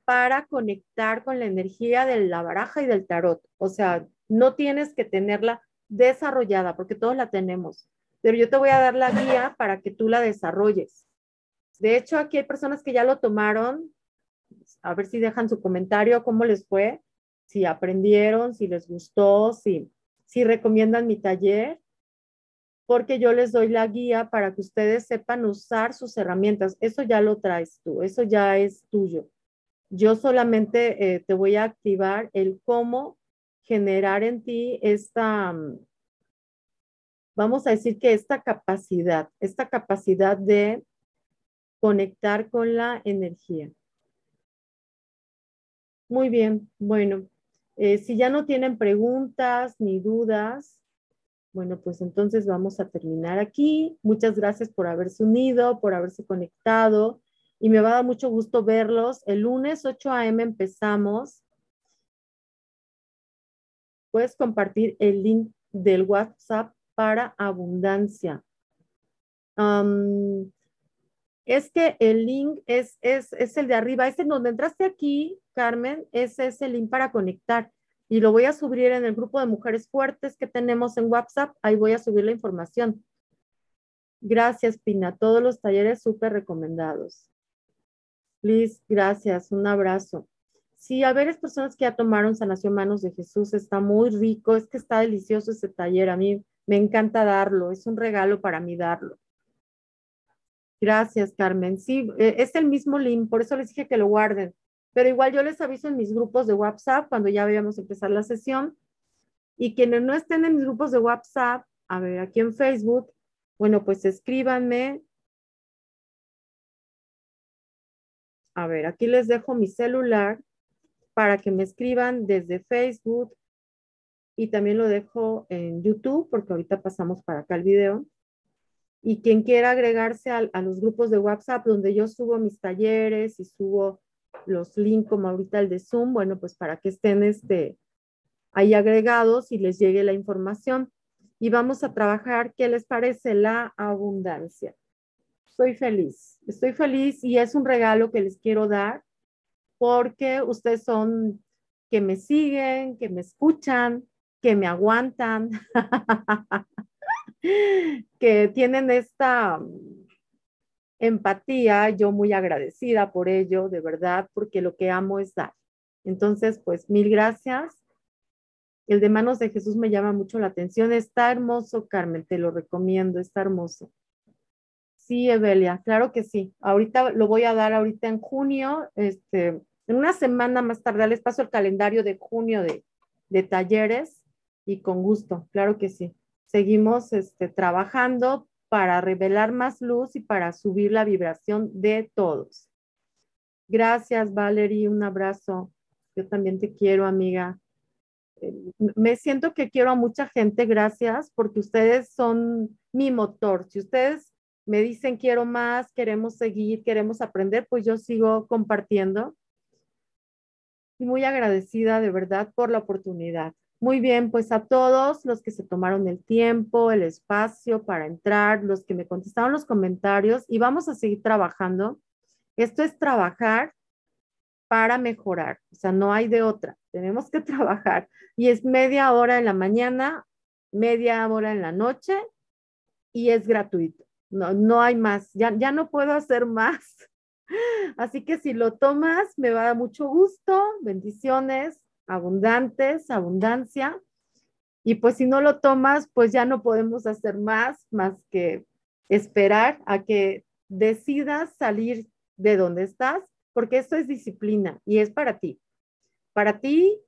para conectar con la energía de la baraja y del tarot. O sea, no tienes que tenerla desarrollada porque todos la tenemos, pero yo te voy a dar la guía para que tú la desarrolles. De hecho, aquí hay personas que ya lo tomaron, a ver si dejan su comentario, cómo les fue, si aprendieron, si les gustó, si recomiendan mi taller, porque yo les doy la guía para que ustedes sepan usar sus herramientas. Eso ya lo traes tú, eso ya es tuyo. Yo solamente eh, te voy a activar el cómo generar en ti esta, mm, vamos a decir que esta capacidad, esta capacidad de conectar con la energía. Muy bien, bueno, eh, si ya no tienen preguntas ni dudas, bueno, pues entonces vamos a terminar aquí. Muchas gracias por haberse unido, por haberse conectado y me va a dar mucho gusto verlos. El lunes 8 a.m. empezamos. Puedes compartir el link del WhatsApp para abundancia. Es que el link es, es, es el de arriba, es en donde entraste aquí, Carmen, ese es el link para conectar. Y lo voy a subir en el grupo de mujeres fuertes que tenemos en WhatsApp. Ahí voy a subir la información. Gracias, Pina. Todos los talleres súper recomendados. Liz, gracias. Un abrazo. Sí, a ver, es personas que ya tomaron sanación manos de Jesús. Está muy rico. Es que está delicioso ese taller. A mí me encanta darlo. Es un regalo para mí darlo. Gracias, Carmen. Sí, e, es el mismo link. Por eso les dije que lo guarden pero igual yo les aviso en mis grupos de WhatsApp cuando ya vayamos empezar la sesión. Y quienes no estén en mis grupos de WhatsApp, a ver, aquí en Facebook, bueno, pues escríbanme. A ver, aquí les dejo mi celular para que me escriban desde Facebook y también lo dejo en YouTube porque ahorita pasamos para acá el video. Y quien quiera agregarse a, los grupos de WhatsApp donde yo subo mis talleres y subo los links como ahorita el de Zoom, bueno, pues para que estén este, ahí agregados y les llegue la información. Y vamos a trabajar, ¿qué les parece? La abundancia. Estoy feliz, estoy feliz y es un regalo que les quiero dar porque ustedes son que me siguen, que me escuchan, que me aguantan, que tienen esta empatía, yo muy agradecida por ello, de verdad, porque lo que amo es dar. Entonces, pues mil gracias. El de manos de Jesús me llama mucho la atención. Está hermoso, Carmen, te lo recomiendo, está hermoso. Sí, Evelia, claro que sí. Ahorita lo voy a dar ahorita en junio, este, en una semana más tarde les paso el calendario de junio de, de talleres y con gusto, claro que sí. Seguimos este, trabajando para revelar más luz y para subir la vibración de todos. Gracias, Valerie. Un abrazo. Yo también te quiero, amiga. me siento que quiero a mucha gente, gracias, porque ustedes son mi motor. Si ustedes me dicen quiero más, queremos seguir, queremos aprender, pues yo sigo compartiendo. Y muy agradecida de verdad por la oportunidad. Muy bien, pues a todos los que se tomaron el tiempo, el espacio para entrar, los que me contestaron los comentarios y vamos a seguir trabajando. Esto es trabajar para mejorar, o sea, no hay de otra, tenemos que trabajar y es media hora en la mañana, media hora en la noche y es gratuito, no, no hay más, ya, ya no puedo hacer más. Así que si lo tomas, me va a dar mucho gusto, bendiciones, abundantes, abundancia. Y pues si no lo tomas, pues ya no podemos hacer más, más que esperar a que decidas salir de donde estás porque esto es disciplina y es para ti. Para ti,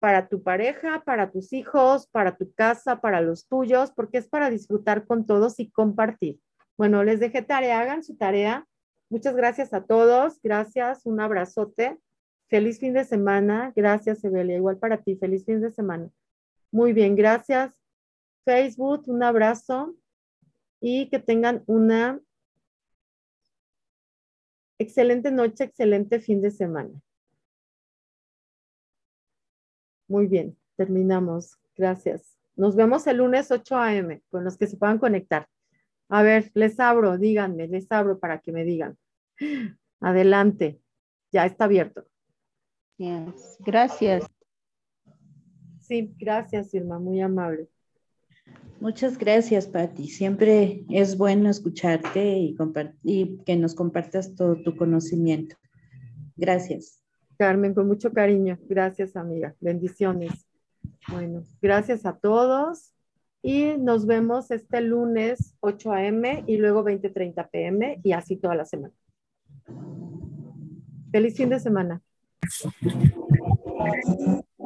para tu pareja, para tus hijos, para tu casa, para los tuyos, porque es para disfrutar con todos y compartir. Bueno, les dejé tarea, hagan su tarea. Muchas gracias a todos. Gracias, un abrazote. Feliz fin de semana. Gracias, Evelia. Igual para ti. Feliz fin de semana. Muy bien, gracias. Facebook, un abrazo y que tengan una Excelente noche, excelente fin de semana. Muy bien, terminamos. Gracias. Nos vemos el lunes 8 a.m. con los que se puedan conectar. A ver, les abro, díganme, les abro para que me digan. Adelante, ya está abierto. Gracias. Sí, gracias, Irma, muy amable. Muchas gracias, Patti. Siempre es bueno escucharte y, y que nos compartas todo tu conocimiento. Gracias. Carmen, con mucho cariño. Gracias, amiga. Bendiciones. Bueno, gracias a todos y nos vemos este lunes 8 a.m. y luego 20.30 p.m. y así toda la semana. Feliz fin de semana. Thank you.